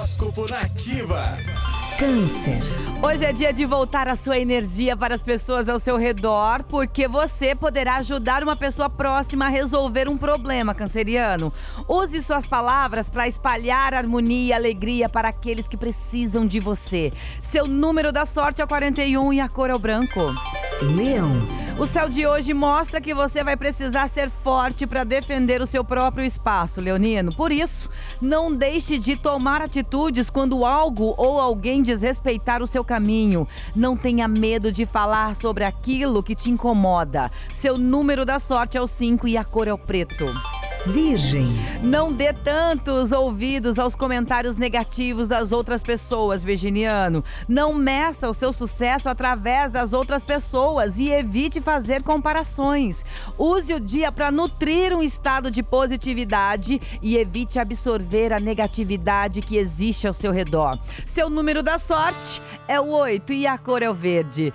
Horóscopo Nativa. Câncer. Hoje é dia de voltar a sua energia para as pessoas ao seu redor, porque você poderá ajudar uma pessoa próxima a resolver um problema, canceriano. Use suas palavras para espalhar harmonia e alegria para aqueles que precisam de você. Seu número da sorte é o 41 e a cor é o branco. Leão. O céu de hoje mostra que você vai precisar ser forte para defender o seu próprio espaço, Leonino. Por isso, não deixe de tomar atitudes quando algo ou alguém desrespeitar o seu caminho. Não tenha medo de falar sobre aquilo que te incomoda. Seu número da sorte é o 5 e a cor é o preto. Virgem. Não dê tantos ouvidos aos comentários negativos das outras pessoas, virginiano. Não meça o seu sucesso através das outras pessoas e evite fazer comparações. Use o dia para nutrir um estado de positividade e evite absorver a negatividade que existe ao seu redor. Seu número da sorte é o 8 e a cor é o verde.